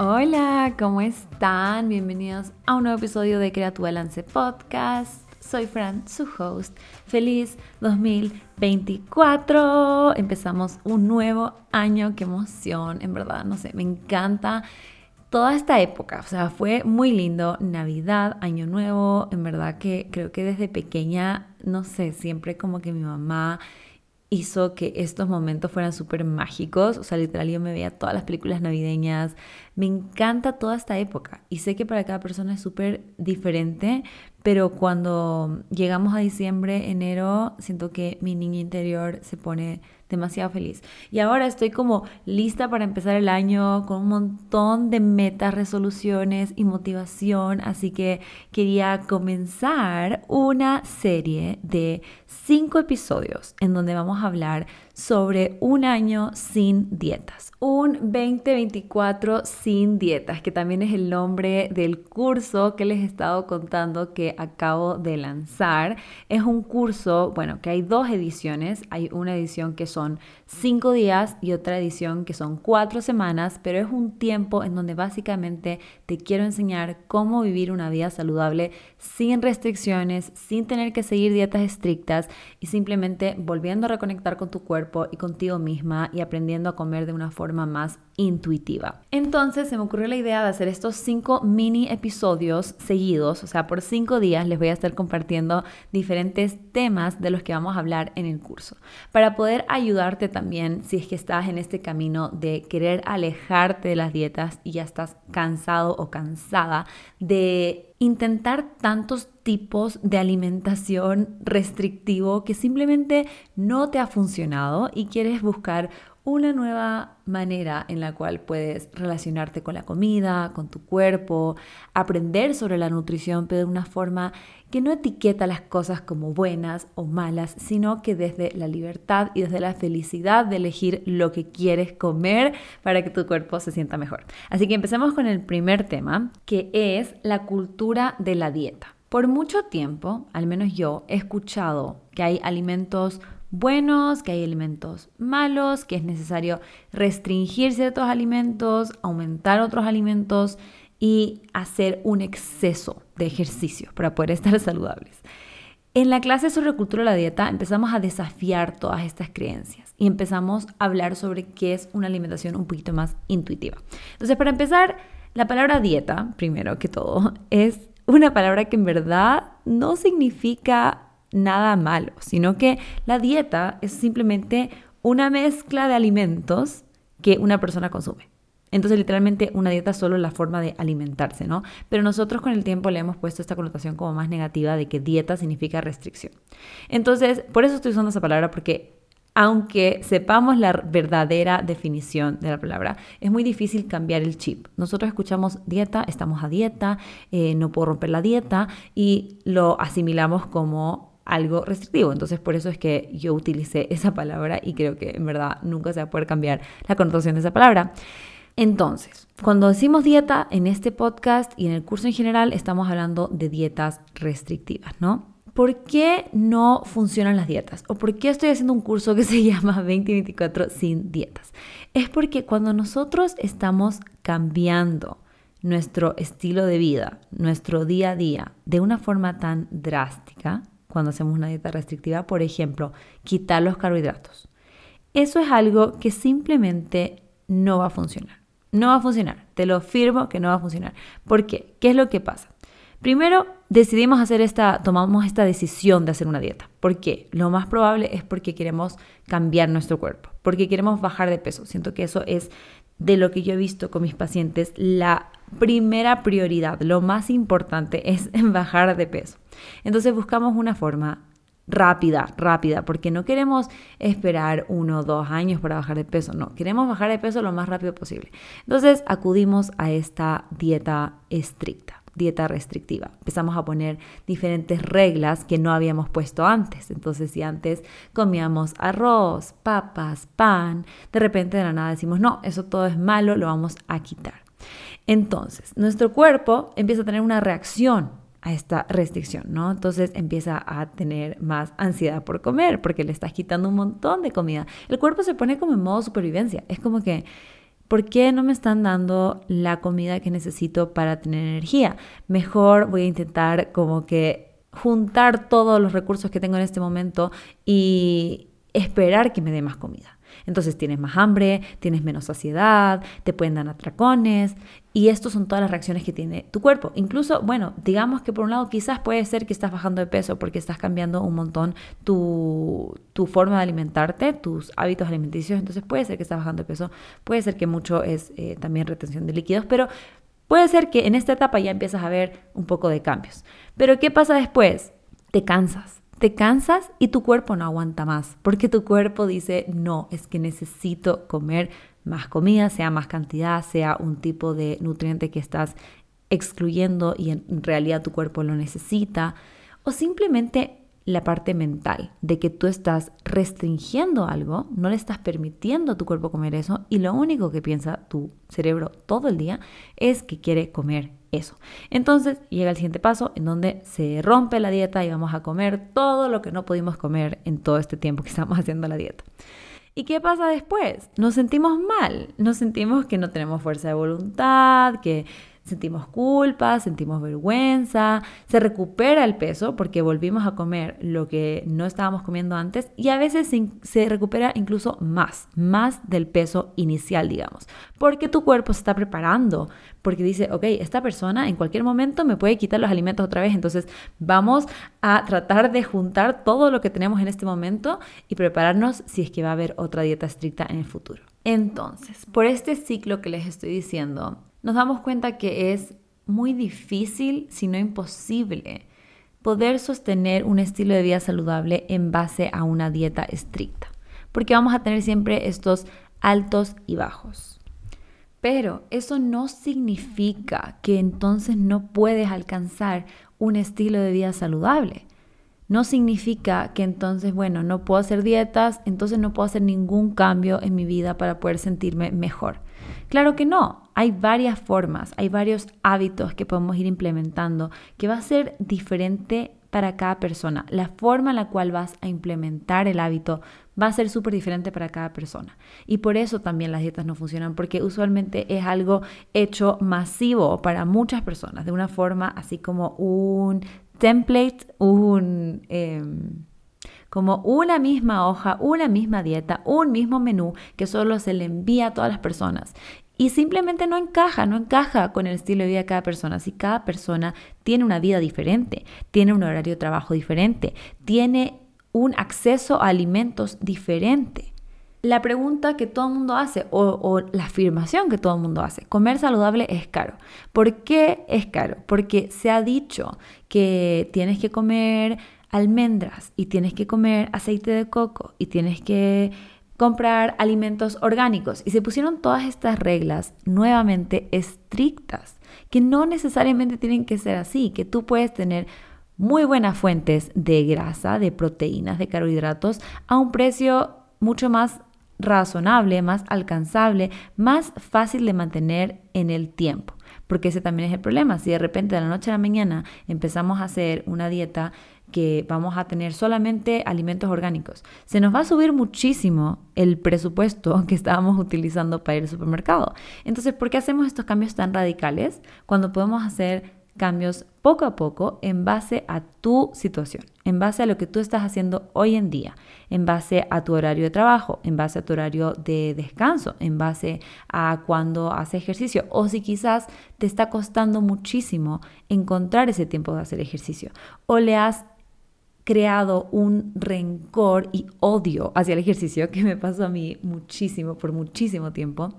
Hola, ¿cómo están? Bienvenidos a un nuevo episodio de Crea Podcast. Soy Fran, su host. Feliz 2024. Empezamos un nuevo año. Qué emoción, en verdad, no sé, me encanta toda esta época. O sea, fue muy lindo. Navidad, Año Nuevo. En verdad que creo que desde pequeña, no sé, siempre como que mi mamá hizo que estos momentos fueran súper mágicos. O sea, literal yo me veía todas las películas navideñas. Me encanta toda esta época y sé que para cada persona es súper diferente, pero cuando llegamos a diciembre, enero, siento que mi niña interior se pone demasiado feliz. Y ahora estoy como lista para empezar el año con un montón de metas, resoluciones y motivación, así que quería comenzar una serie de cinco episodios en donde vamos a hablar sobre un año sin dietas, un 2024 sin dietas, que también es el nombre del curso que les he estado contando que acabo de lanzar. Es un curso, bueno, que hay dos ediciones, hay una edición que son cinco días y otra edición que son cuatro semanas, pero es un tiempo en donde básicamente te quiero enseñar cómo vivir una vida saludable sin restricciones, sin tener que seguir dietas estrictas y simplemente volviendo a reconectar con tu cuerpo y contigo misma y aprendiendo a comer de una forma más intuitiva. Entonces se me ocurrió la idea de hacer estos cinco mini episodios seguidos, o sea, por cinco días les voy a estar compartiendo diferentes temas de los que vamos a hablar en el curso, para poder ayudarte también si es que estás en este camino de querer alejarte de las dietas y ya estás cansado o cansada de intentar tantos tipos de alimentación restrictivo que simplemente no te ha funcionado y quieres buscar una nueva manera en la cual puedes relacionarte con la comida, con tu cuerpo, aprender sobre la nutrición, pero de una forma que no etiqueta las cosas como buenas o malas, sino que desde la libertad y desde la felicidad de elegir lo que quieres comer para que tu cuerpo se sienta mejor. Así que empecemos con el primer tema, que es la cultura de la dieta. Por mucho tiempo, al menos yo, he escuchado que hay alimentos buenos, que hay alimentos malos, que es necesario restringir ciertos alimentos, aumentar otros alimentos y hacer un exceso de ejercicio para poder estar saludables. En la clase sobre cultura de la dieta empezamos a desafiar todas estas creencias y empezamos a hablar sobre qué es una alimentación un poquito más intuitiva. Entonces, para empezar, la palabra dieta, primero que todo, es una palabra que en verdad no significa nada malo, sino que la dieta es simplemente una mezcla de alimentos que una persona consume. Entonces, literalmente, una dieta es solo la forma de alimentarse, ¿no? Pero nosotros con el tiempo le hemos puesto esta connotación como más negativa de que dieta significa restricción. Entonces, por eso estoy usando esa palabra, porque aunque sepamos la verdadera definición de la palabra, es muy difícil cambiar el chip. Nosotros escuchamos dieta, estamos a dieta, eh, no puedo romper la dieta y lo asimilamos como algo restrictivo. Entonces por eso es que yo utilicé esa palabra y creo que en verdad nunca se va a poder cambiar la connotación de esa palabra. Entonces, cuando decimos dieta en este podcast y en el curso en general, estamos hablando de dietas restrictivas, ¿no? ¿Por qué no funcionan las dietas? ¿O por qué estoy haciendo un curso que se llama 2024 sin dietas? Es porque cuando nosotros estamos cambiando nuestro estilo de vida, nuestro día a día, de una forma tan drástica, cuando hacemos una dieta restrictiva, por ejemplo, quitar los carbohidratos. Eso es algo que simplemente no va a funcionar. No va a funcionar. Te lo firmo que no va a funcionar. ¿Por qué? ¿Qué es lo que pasa? Primero, decidimos hacer esta, tomamos esta decisión de hacer una dieta. ¿Por qué? Lo más probable es porque queremos cambiar nuestro cuerpo, porque queremos bajar de peso. Siento que eso es de lo que yo he visto con mis pacientes, la primera prioridad, lo más importante es bajar de peso. Entonces buscamos una forma rápida, rápida, porque no queremos esperar uno o dos años para bajar de peso, no, queremos bajar de peso lo más rápido posible. Entonces acudimos a esta dieta estricta, dieta restrictiva. Empezamos a poner diferentes reglas que no habíamos puesto antes. Entonces si antes comíamos arroz, papas, pan, de repente de la nada decimos, no, eso todo es malo, lo vamos a quitar. Entonces, nuestro cuerpo empieza a tener una reacción a esta restricción, ¿no? Entonces empieza a tener más ansiedad por comer porque le estás quitando un montón de comida. El cuerpo se pone como en modo supervivencia. Es como que ¿Por qué no me están dando la comida que necesito para tener energía? Mejor voy a intentar como que juntar todos los recursos que tengo en este momento y esperar que me dé más comida. Entonces tienes más hambre, tienes menos saciedad, te pueden dar atracones y estas son todas las reacciones que tiene tu cuerpo. Incluso, bueno, digamos que por un lado quizás puede ser que estás bajando de peso porque estás cambiando un montón tu, forma de alimentarte, tus hábitos alimenticios, entonces puede ser que estás bajando de peso, puede ser que mucho es eh, también retención de líquidos, pero puede ser que en esta etapa ya empiezas a ver un poco de cambios. Pero ¿qué pasa después? Te cansas te cansas y tu cuerpo no aguanta más, porque tu cuerpo dice, no, es que necesito comer más comida, sea más cantidad, sea un tipo de nutriente que estás excluyendo y en realidad tu cuerpo lo necesita, o simplemente la parte mental de que tú estás restringiendo algo, no le estás permitiendo a tu cuerpo comer eso y lo único que piensa tu cerebro todo el día es que quiere comer eso. Entonces llega el siguiente paso en donde se rompe la dieta y vamos a comer todo lo que no pudimos comer en todo este tiempo que estamos haciendo la dieta. ¿Y qué pasa después? Nos sentimos mal, nos sentimos que no tenemos fuerza de voluntad, que sentimos culpa, sentimos vergüenza, se recupera el peso porque volvimos a comer lo que no estábamos comiendo antes y a veces se, recupera incluso más, más del peso inicial, digamos, porque tu cuerpo se está preparando, porque dice, ok, esta persona en cualquier momento me puede quitar los alimentos otra vez, entonces vamos a tratar de juntar todo lo que tenemos en este momento y prepararnos si es que va a haber otra dieta estricta en el futuro. Entonces, por este ciclo que les estoy diciendo, nos damos cuenta que es muy difícil, si no imposible, poder sostener un estilo de vida saludable en base a una dieta estricta, porque vamos a tener siempre estos altos y bajos. Pero eso no significa que entonces no puedes alcanzar un estilo de vida saludable. No significa que entonces, bueno, no puedo hacer dietas, entonces no puedo hacer ningún cambio en mi vida para poder sentirme mejor. Claro que no, hay varias formas, hay varios hábitos que podemos ir implementando que va a ser diferente para cada persona. La forma en la cual vas a implementar el hábito va a ser súper diferente para cada persona. Y por eso también las dietas no funcionan, porque usualmente es algo hecho masivo para muchas personas, de una forma así como un template, un... Em, como una misma hoja, una misma dieta, un mismo menú que solo se le envía a todas las personas y simplemente no encaja, no encaja con el estilo de vida de cada persona. Si cada persona tiene una vida diferente, tiene un horario de trabajo diferente, tiene un acceso a alimentos diferente. La pregunta que todo el mundo hace o, la afirmación que todo el mundo hace, comer saludable es caro. ¿Por qué es caro? Porque se ha dicho que tienes que comer almendras y tienes que comer aceite de coco y tienes que comprar alimentos orgánicos y se pusieron todas estas reglas nuevamente estrictas, que no necesariamente tienen que ser así, que tú puedes tener muy buenas fuentes de grasa, de proteínas, de carbohidratos a un precio mucho más razonable, más alcanzable, más fácil de mantener en el tiempo. Porque ese también es el problema. Si de repente de la noche a la mañana empezamos a hacer una dieta que vamos a tener solamente alimentos orgánicos, se nos va a subir muchísimo el presupuesto que estábamos utilizando para ir al supermercado. Entonces, ¿por qué hacemos estos cambios tan radicales cuando podemos hacer cambios poco a poco en base a tu situación, en base a lo que tú estás haciendo hoy en día, en base a tu horario de trabajo, en base a tu horario de descanso, en base a cuando haces ejercicio o si quizás te está costando muchísimo encontrar ese tiempo de hacer ejercicio o le has creado un rencor y odio hacia el ejercicio que me pasó a mí muchísimo, por muchísimo tiempo,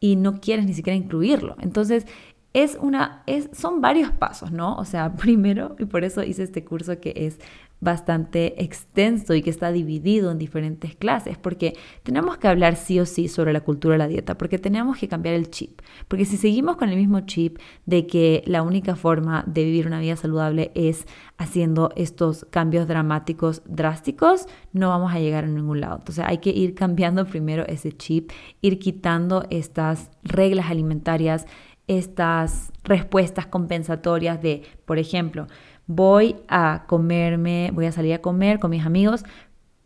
y no quieres ni siquiera incluirlo. Entonces, es una, es, son varios pasos, ¿no? O sea, primero, y por eso hice este curso que es bastante extenso y que está dividido en diferentes clases, porque tenemos que hablar sí o sí sobre la cultura de la dieta, porque tenemos que cambiar el chip, porque si seguimos con el mismo chip de que la única forma de vivir una vida saludable es haciendo estos cambios dramáticos, drásticos, no vamos a llegar a ningún lado. Entonces hay que ir cambiando primero ese chip, ir quitando estas reglas alimentarias, estas respuestas compensatorias de, por ejemplo, voy a comerme, voy a salir a comer con mis amigos,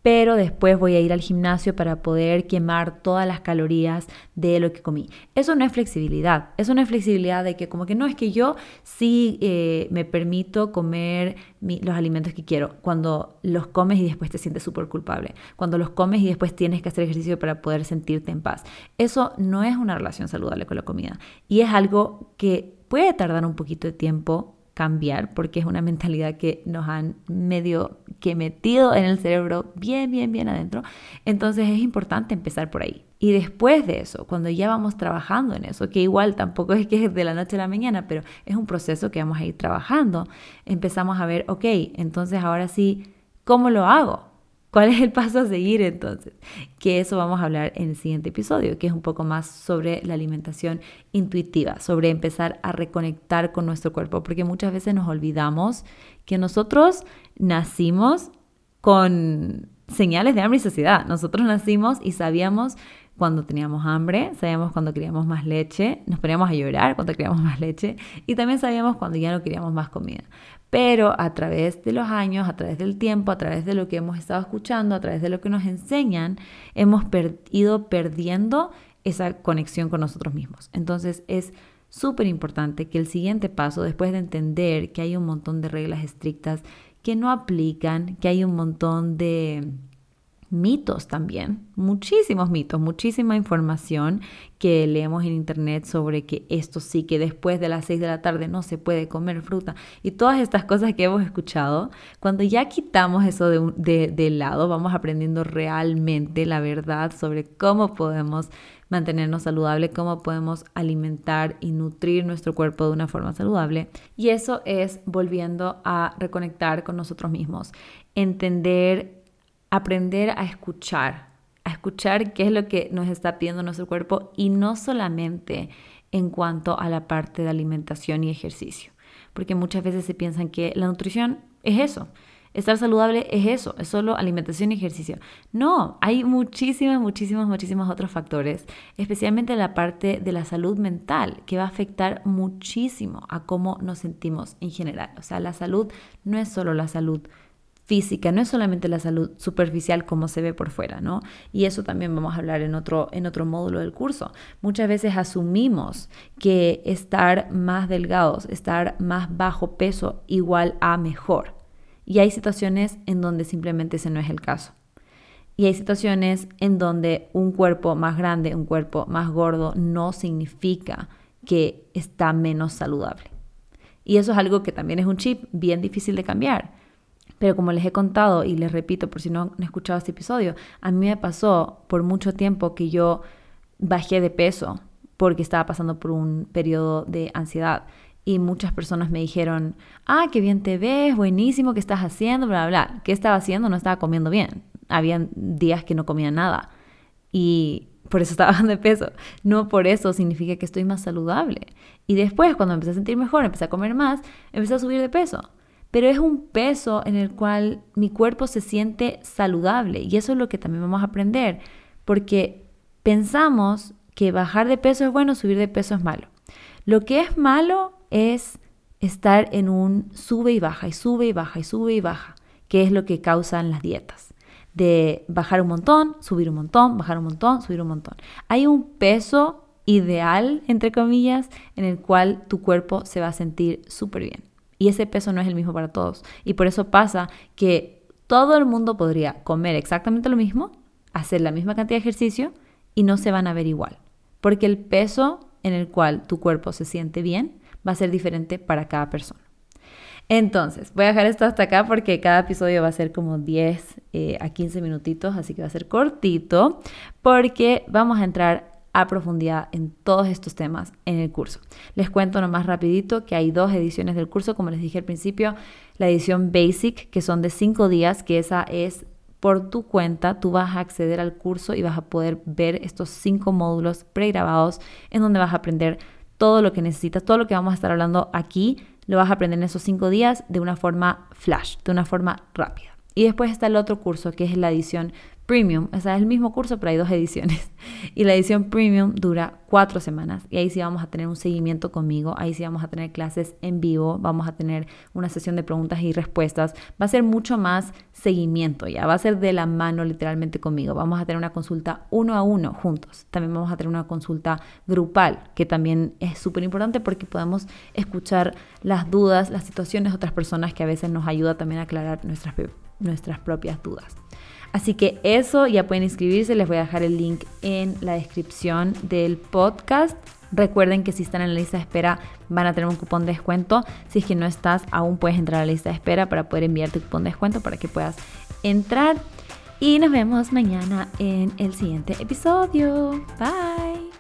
pero después voy a ir al gimnasio para poder quemar todas las calorías de lo que comí. Eso no es flexibilidad, eso no es flexibilidad de que como que no es que yo sí eh, me permito comer los alimentos que quiero, cuando los comes y después te sientes súper culpable, cuando los comes y después tienes que hacer ejercicio para poder sentirte en paz. Eso no es una relación saludable con la comida y es algo que puede tardar un poquito de tiempo cambiar porque es una mentalidad que nos han medio que metido en el cerebro bien, bien, bien adentro. Entonces es importante empezar por ahí. Y después de eso, cuando ya vamos trabajando en eso, que igual tampoco es que es de la noche a la mañana, pero es un proceso que vamos a ir trabajando, empezamos a ver, ok, entonces ahora sí, ¿cómo lo hago? ¿Cuál es el paso a seguir entonces? Que eso vamos a hablar en el siguiente episodio, que es un poco más sobre la alimentación intuitiva, sobre empezar a reconectar con nuestro cuerpo, porque muchas veces nos olvidamos que nosotros nacimos con señales de hambre y saciedad. Nosotros nacimos y sabíamos cuando teníamos hambre, sabíamos cuando queríamos más leche, nos poníamos a llorar cuando queríamos más leche y también sabíamos cuando ya no queríamos más comida. Pero a través de los años, a través del tiempo, a través de lo que hemos estado escuchando, a través de lo que nos enseñan, hemos ido perdiendo esa conexión con nosotros mismos. Entonces es súper importante que el siguiente paso, después de entender que hay un montón de reglas estrictas que no aplican, que hay un montón de mitos también, muchísimos mitos, muchísima información que leemos en internet sobre que esto sí, que después de las 6 de la tarde no se puede comer fruta y todas estas cosas que hemos escuchado, cuando ya quitamos eso de, de, lado, vamos aprendiendo realmente la verdad sobre cómo podemos mantenernos saludable, cómo podemos alimentar y nutrir nuestro cuerpo de una forma saludable. Y eso es volviendo a reconectar con nosotros mismos, entender aprender a escuchar, a escuchar qué es lo que nos está pidiendo nuestro cuerpo y no solamente en cuanto a la parte de alimentación y ejercicio, porque muchas veces se piensan que la nutrición es eso. Estar saludable es eso, es solo alimentación y ejercicio. No, hay muchísimos, muchísimos, muchísimos otros factores, especialmente la parte de la salud mental, que va a afectar muchísimo a cómo nos sentimos en general. O sea, la salud no es solo la salud física, no es solamente la salud superficial como se ve por fuera, ¿no? Y eso también vamos a hablar en otro, en otro módulo del curso. Muchas veces asumimos que estar más delgados, estar más bajo peso igual a mejor. Y hay situaciones en donde simplemente ese no es el caso. Y hay situaciones en donde un cuerpo más grande, un cuerpo más gordo, no significa que está menos saludable. Y eso es algo que también es un chip bien difícil de cambiar pero como les he contado y les repito por si no han escuchado este episodio, a mí me pasó por mucho tiempo que yo bajé de peso porque estaba pasando por un periodo de ansiedad. Y muchas personas me dijeron, ah, qué bien te ves, buenísimo, ¿qué estás haciendo? Bla, bla, bla. ¿Qué estaba haciendo? No estaba comiendo bien. Habían días que no comía nada. Y por eso estaba bajando de peso. No por eso significa que estoy más saludable. Y después, cuando empecé a sentir mejor, empecé a comer más, empecé a subir de peso pero es un peso en el cual mi cuerpo se siente saludable y eso es lo que también vamos a aprender, porque pensamos que bajar de peso es bueno, subir de peso es malo. Lo que es malo es estar en un sube y baja y sube y baja y sube y baja, que es lo que causan las dietas. De bajar un montón, subir un montón, bajar un montón, subir un montón. Hay un peso ideal, entre comillas, en el cual tu cuerpo se va a sentir súper bien. Y ese peso no es el mismo para todos. Y por eso pasa que todo el mundo podría comer exactamente lo mismo, hacer la misma cantidad de ejercicio y no se van a ver igual. Porque el peso en el cual tu cuerpo se siente bien va a ser diferente para cada persona. Entonces, voy a dejar esto hasta acá porque cada episodio va a ser como 10 eh, a 15 minutitos, así que va a ser cortito, porque vamos a entrar a profundidad en todos estos temas en el curso. Les cuento nomás rapidito que hay dos ediciones del curso, como les dije al principio, la edición Basic, que son de cinco días, que esa es por tu cuenta, tú vas a acceder al curso y vas a poder ver estos cinco módulos pregrabados en donde vas a aprender todo lo que necesitas, todo lo que vamos a estar hablando aquí, lo vas a aprender en esos cinco días de una forma flash, de una forma rápida. Y después está el otro curso que es la edición Premium, o sea, es el mismo curso, pero hay dos ediciones. Y la edición Premium dura cuatro semanas. Y ahí sí vamos a tener un seguimiento conmigo, ahí sí vamos a tener clases en vivo, vamos a tener una sesión de preguntas y respuestas. Va a ser mucho más seguimiento, ya va a ser de la mano literalmente conmigo. Vamos a tener una consulta uno a uno juntos. También vamos a tener una consulta grupal, que también es súper importante porque podemos escuchar las dudas, las situaciones de otras personas que a veces nos ayuda también a aclarar nuestras, nuestras propias dudas. Así que eso ya pueden inscribirse, les voy a dejar el link en la descripción del podcast. Recuerden que si están en la lista de espera van a tener un cupón de descuento. Si es que no estás, aún puedes entrar a la lista de espera para poder enviar tu cupón de descuento para que puedas entrar. Y nos vemos mañana en el siguiente episodio. Bye.